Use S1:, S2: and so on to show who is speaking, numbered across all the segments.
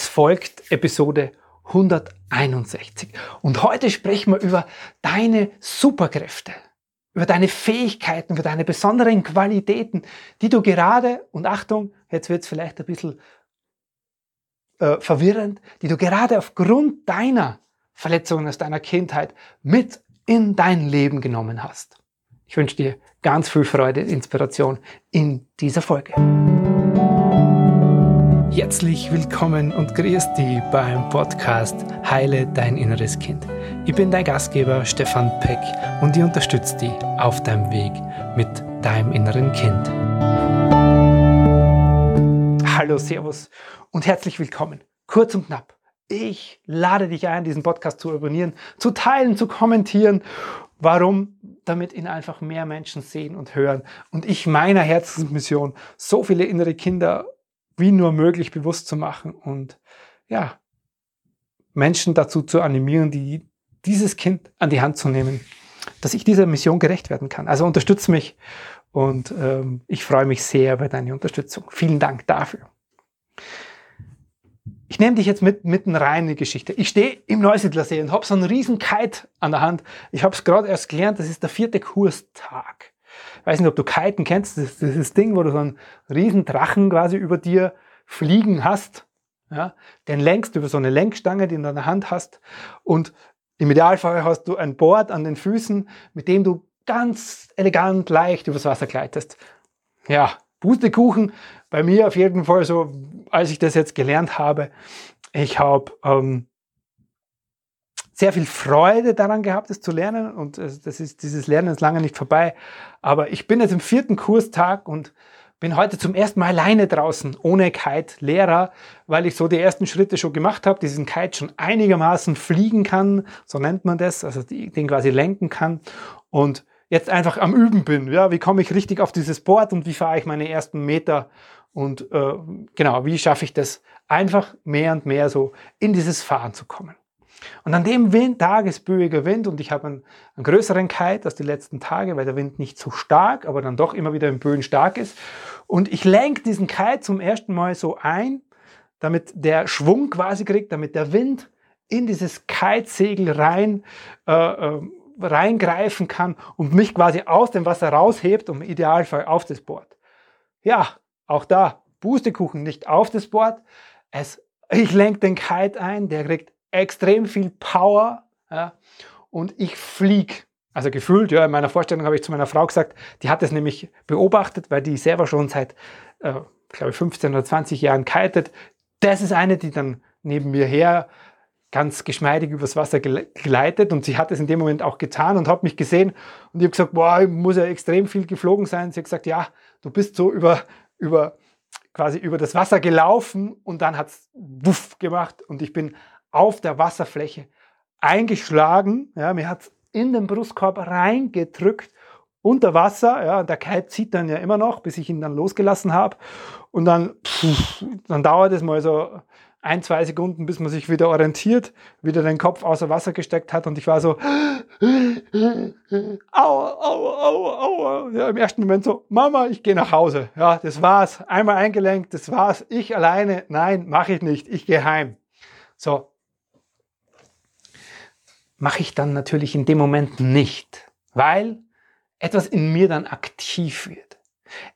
S1: Es folgt Episode 161. Und heute sprechen wir über deine Superkräfte, über deine Fähigkeiten, über deine besonderen Qualitäten, die du gerade, und Achtung, jetzt wird es vielleicht ein bisschen äh, verwirrend, die du gerade aufgrund deiner Verletzungen aus deiner Kindheit mit in dein Leben genommen hast. Ich wünsche dir ganz viel Freude und Inspiration in dieser Folge. Herzlich willkommen und grüß dich beim Podcast Heile dein inneres Kind. Ich bin dein Gastgeber Stefan Peck und ich unterstütze dich auf deinem Weg mit deinem inneren Kind. Hallo, Servus und herzlich willkommen. Kurz und knapp. Ich lade dich ein, diesen Podcast zu abonnieren, zu teilen, zu kommentieren. Warum? Damit ihn einfach mehr Menschen sehen und hören und ich meiner Herzensmission so viele innere Kinder wie nur möglich bewusst zu machen und ja, Menschen dazu zu animieren, die dieses Kind an die Hand zu nehmen, dass ich dieser Mission gerecht werden kann. Also unterstütze mich und ähm, ich freue mich sehr über deine Unterstützung. Vielen Dank dafür. Ich nehme dich jetzt mit mitten rein in die Geschichte. Ich stehe im Neusiedlersee und habe so einen riesen Kite an der Hand. Ich habe es gerade erst gelernt, das ist der vierte Kurstag. Weiß nicht, ob du Kiten kennst. Das ist dieses Ding, wo du so einen riesen Drachen quasi über dir fliegen hast. Ja, den lenkst über so eine Lenkstange, die du in der Hand hast. Und im Idealfall hast du ein Board an den Füßen, mit dem du ganz elegant leicht übers Wasser gleitest. Ja, Pustekuchen, bei mir auf jeden Fall so, als ich das jetzt gelernt habe, ich habe ähm, sehr viel Freude daran gehabt, es zu lernen und das ist, dieses Lernen ist lange nicht vorbei. Aber ich bin jetzt im vierten Kurstag und bin heute zum ersten Mal alleine draußen, ohne Kite-Lehrer, weil ich so die ersten Schritte schon gemacht habe, diesen Kite schon einigermaßen fliegen kann, so nennt man das, also den quasi lenken kann. Und jetzt einfach am Üben bin. Ja, wie komme ich richtig auf dieses Board und wie fahre ich meine ersten Meter und äh, genau, wie schaffe ich das einfach mehr und mehr so in dieses Fahren zu kommen. Und an dem Wind, Tag ist böiger Wind und ich habe einen, einen, größeren Kite als die letzten Tage, weil der Wind nicht so stark, aber dann doch immer wieder im Böen stark ist. Und ich lenke diesen Kite zum ersten Mal so ein, damit der Schwung quasi kriegt, damit der Wind in dieses Kitesegel rein äh, äh, reingreifen kann und mich quasi aus dem Wasser raushebt und im Idealfall auf das Board. Ja, auch da, Pustekuchen nicht auf das Board. Es, ich lenke den Kite ein, der kriegt extrem viel Power ja, und ich fliege. Also gefühlt, ja, in meiner Vorstellung habe ich zu meiner Frau gesagt, die hat es nämlich beobachtet, weil die selber schon seit, äh, glaube ich, 15 oder 20 Jahren kitet. Das ist eine, die dann neben mir her ganz geschmeidig übers Wasser gleitet und sie hat es in dem Moment auch getan und hat mich gesehen und ich habe gesagt, boah, ich muss ja extrem viel geflogen sein. Sie hat gesagt, ja, du bist so über, über quasi über das Wasser gelaufen und dann hat es wuff gemacht und ich bin auf der Wasserfläche eingeschlagen. Ja, mir hat es in den Brustkorb reingedrückt unter Wasser. Ja, der Kite zieht dann ja immer noch, bis ich ihn dann losgelassen habe. Und dann, pff, dann dauert es mal so ein, zwei Sekunden, bis man sich wieder orientiert, wieder den Kopf außer Wasser gesteckt hat und ich war so, au, au, au, au, ja, im ersten Moment so, Mama, ich gehe nach Hause. Ja, das war's. Einmal eingelenkt, das war's. Ich alleine, nein, mache ich nicht. Ich gehe heim. So. Mache ich dann natürlich in dem Moment nicht, weil etwas in mir dann aktiv wird.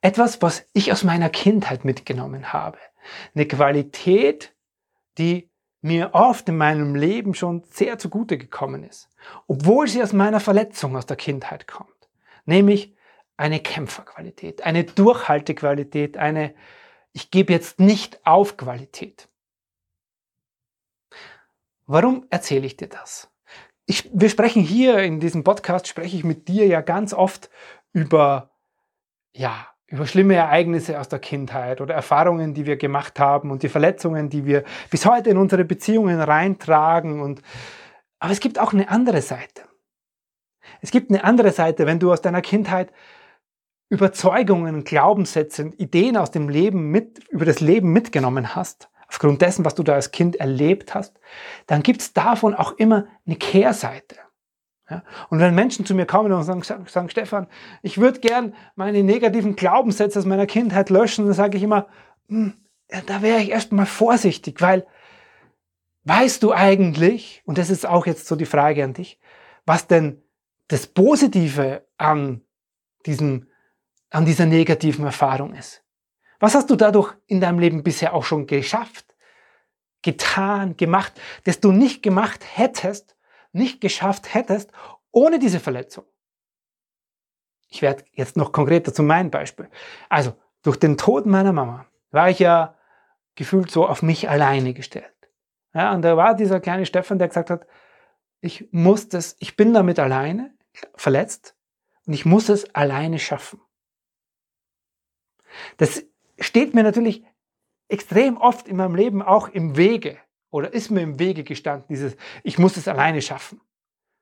S1: Etwas, was ich aus meiner Kindheit mitgenommen habe. Eine Qualität, die mir oft in meinem Leben schon sehr zugute gekommen ist, obwohl sie aus meiner Verletzung aus der Kindheit kommt, nämlich eine Kämpferqualität, eine Durchhaltequalität, eine ich gebe jetzt nicht auf Qualität. Warum erzähle ich dir das? Ich, wir sprechen hier in diesem Podcast, spreche ich mit dir ja ganz oft über ja, über schlimme Ereignisse aus der Kindheit oder Erfahrungen, die wir gemacht haben und die Verletzungen, die wir bis heute in unsere Beziehungen reintragen. Und, aber es gibt auch eine andere Seite. Es gibt eine andere Seite, wenn du aus deiner Kindheit Überzeugungen, Glaubenssätze, Ideen aus dem Leben mit, über das Leben mitgenommen hast, aufgrund dessen, was du da als Kind erlebt hast, dann gibt es davon auch immer eine Kehrseite. Ja? Und wenn Menschen zu mir kommen und sagen, sagen Stefan, ich würde gern meine negativen Glaubenssätze aus meiner Kindheit löschen, dann sage ich immer, hm, ja, da wäre ich erstmal vorsichtig, weil weißt du eigentlich, und das ist auch jetzt so die Frage an dich, was denn das Positive an diesem, an dieser negativen Erfahrung ist? Was hast du dadurch in deinem Leben bisher auch schon geschafft, getan, gemacht, das du nicht gemacht hättest, nicht geschafft hättest, ohne diese Verletzung? Ich werde jetzt noch konkreter zu meinem Beispiel. Also, durch den Tod meiner Mama war ich ja gefühlt so auf mich alleine gestellt. Ja, und da war dieser kleine Stefan, der gesagt hat, ich muss das, ich bin damit alleine, verletzt, und ich muss es alleine schaffen. Das steht mir natürlich extrem oft in meinem Leben auch im Wege oder ist mir im Wege gestanden, dieses, ich muss es alleine schaffen.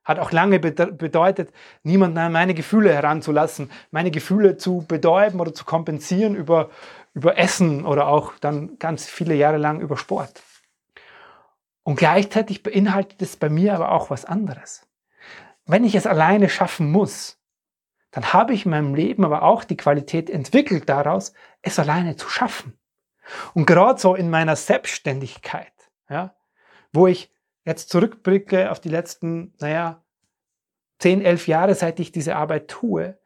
S1: Hat auch lange bedeutet, niemanden an meine Gefühle heranzulassen, meine Gefühle zu betäuben oder zu kompensieren über, über Essen oder auch dann ganz viele Jahre lang über Sport. Und gleichzeitig beinhaltet es bei mir aber auch was anderes. Wenn ich es alleine schaffen muss, dann habe ich in meinem Leben aber auch die Qualität entwickelt daraus, es alleine zu schaffen. Und gerade so in meiner Selbstständigkeit, ja, wo ich jetzt zurückblicke auf die letzten, naja, 10, 11 Jahre, seit ich diese Arbeit tue,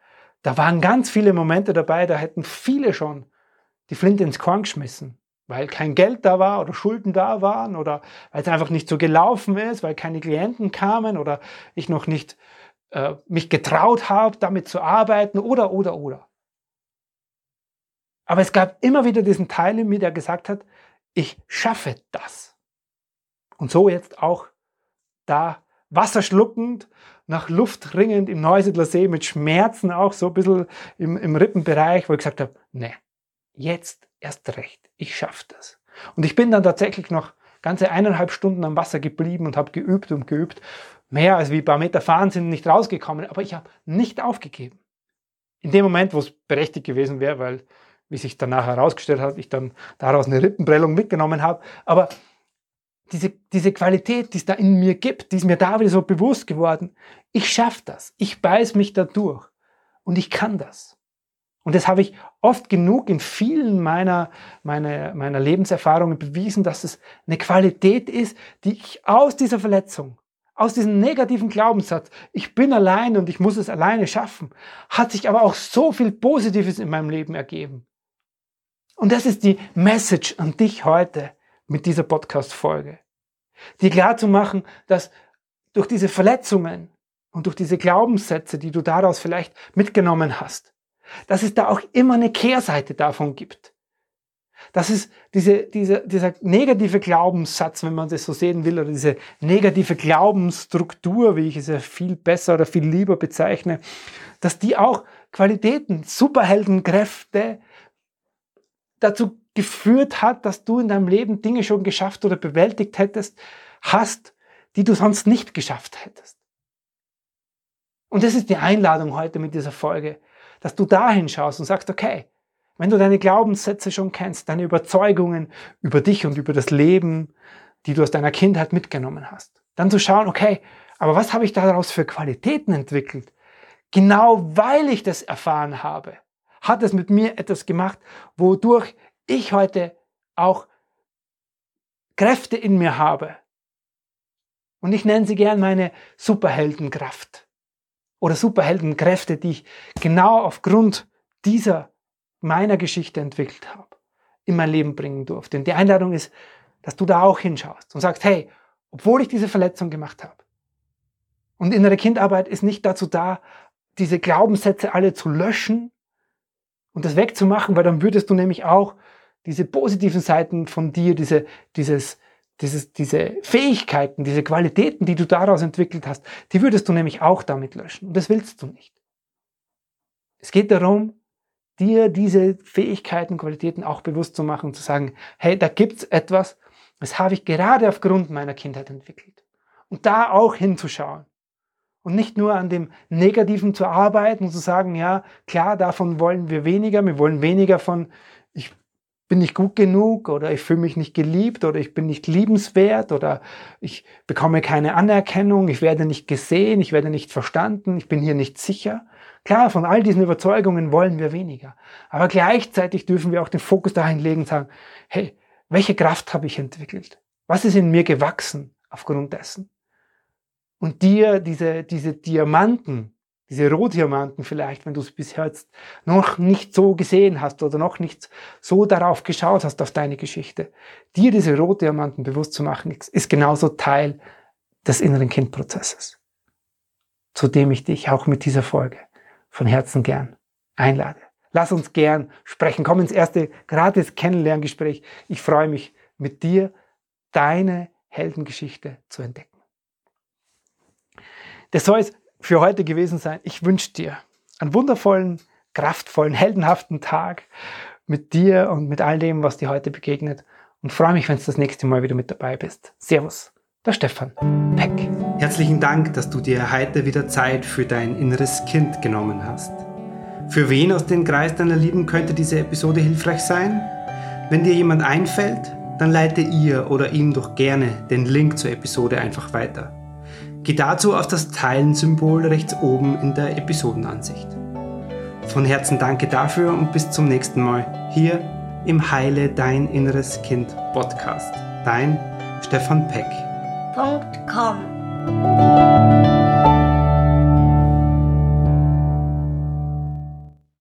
S1: da waren ganz viele Momente dabei, da hätten viele schon die Flinte ins Korn geschmissen, weil kein Geld da war oder Schulden da waren oder weil es einfach nicht so gelaufen ist, weil keine Klienten kamen oder ich noch nicht äh, mich getraut habe, damit zu arbeiten oder, oder, oder. Aber es gab immer wieder diesen Teil in mir, der gesagt hat, ich schaffe das. Und so jetzt auch da wasserschluckend, nach Luft ringend im Neusiedler See mit Schmerzen auch so ein bisschen im, im Rippenbereich, wo ich gesagt habe, ne, jetzt erst recht, ich schaffe das. Und ich bin dann tatsächlich noch ganze eineinhalb Stunden am Wasser geblieben und habe geübt und geübt mehr als wie ein paar Meter fahren sind nicht rausgekommen, aber ich habe nicht aufgegeben. In dem Moment, wo es berechtigt gewesen wäre, weil, wie sich danach herausgestellt hat, ich dann daraus eine Rippenprellung mitgenommen habe. Aber diese, diese Qualität, die es da in mir gibt, die ist mir da wieder so bewusst geworden. Ich schaffe das. Ich beiß mich da durch. Und ich kann das. Und das habe ich oft genug in vielen meiner, meiner, meiner Lebenserfahrungen bewiesen, dass es eine Qualität ist, die ich aus dieser Verletzung, aus diesem negativen Glaubenssatz, ich bin allein und ich muss es alleine schaffen, hat sich aber auch so viel Positives in meinem Leben ergeben. Und das ist die Message an dich heute mit dieser Podcast-Folge. Dir klar zu machen, dass durch diese Verletzungen und durch diese Glaubenssätze, die du daraus vielleicht mitgenommen hast, dass es da auch immer eine Kehrseite davon gibt. Das ist diese, diese, dieser negative Glaubenssatz, wenn man das so sehen will, oder diese negative Glaubensstruktur, wie ich es ja viel besser oder viel lieber bezeichne, dass die auch Qualitäten, Superheldenkräfte dazu geführt hat, dass du in deinem Leben Dinge schon geschafft oder bewältigt hättest, hast, die du sonst nicht geschafft hättest. Und das ist die Einladung heute mit dieser Folge, dass du dahin schaust und sagst, okay, wenn du deine Glaubenssätze schon kennst, deine Überzeugungen über dich und über das Leben, die du aus deiner Kindheit mitgenommen hast, dann zu schauen, okay, aber was habe ich daraus für Qualitäten entwickelt? Genau weil ich das erfahren habe, hat es mit mir etwas gemacht, wodurch ich heute auch Kräfte in mir habe. Und ich nenne sie gern meine Superheldenkraft oder Superheldenkräfte, die ich genau aufgrund dieser meiner Geschichte entwickelt habe, in mein Leben bringen durfte. Und die Einladung ist, dass du da auch hinschaust und sagst, hey, obwohl ich diese Verletzung gemacht habe. Und innere Kindarbeit ist nicht dazu da, diese Glaubenssätze alle zu löschen und das wegzumachen, weil dann würdest du nämlich auch diese positiven Seiten von dir, diese, dieses, dieses, diese Fähigkeiten, diese Qualitäten, die du daraus entwickelt hast, die würdest du nämlich auch damit löschen. Und das willst du nicht. Es geht darum, dir diese Fähigkeiten, Qualitäten auch bewusst zu machen, zu sagen, hey, da gibt's etwas, das habe ich gerade aufgrund meiner Kindheit entwickelt. Und da auch hinzuschauen. Und nicht nur an dem Negativen zu arbeiten und zu sagen, ja, klar, davon wollen wir weniger, wir wollen weniger von, bin nicht gut genug oder ich fühle mich nicht geliebt oder ich bin nicht liebenswert oder ich bekomme keine Anerkennung, ich werde nicht gesehen, ich werde nicht verstanden, ich bin hier nicht sicher. Klar, von all diesen Überzeugungen wollen wir weniger. Aber gleichzeitig dürfen wir auch den Fokus dahin legen und sagen, hey, welche Kraft habe ich entwickelt? Was ist in mir gewachsen aufgrund dessen? Und dir diese, diese Diamanten, diese Rohdiamanten vielleicht, wenn du es bisher jetzt noch nicht so gesehen hast oder noch nicht so darauf geschaut hast auf deine Geschichte, dir diese Rohdiamanten bewusst zu machen, ist genauso Teil des inneren Kindprozesses, zu dem ich dich auch mit dieser Folge von Herzen gern einlade. Lass uns gern sprechen. Komm ins erste gratis Kennenlerngespräch. Ich freue mich mit dir, deine Heldengeschichte zu entdecken. Das soll es für heute gewesen sein. Ich wünsche dir einen wundervollen, kraftvollen, heldenhaften Tag mit dir und mit all dem, was dir heute begegnet. Und freue mich, wenn du das nächste Mal wieder mit dabei bist. Servus, der Stefan Peck.
S2: Herzlichen Dank, dass du dir heute wieder Zeit für dein inneres Kind genommen hast. Für wen aus dem Kreis deiner Lieben könnte diese Episode hilfreich sein? Wenn dir jemand einfällt, dann leite ihr oder ihm doch gerne den Link zur Episode einfach weiter. Geh dazu auf das Teilen-Symbol rechts oben in der Episodenansicht. Von Herzen danke dafür und bis zum nächsten Mal hier im Heile Dein Inneres Kind Podcast. Dein Stefan Peck.
S3: .com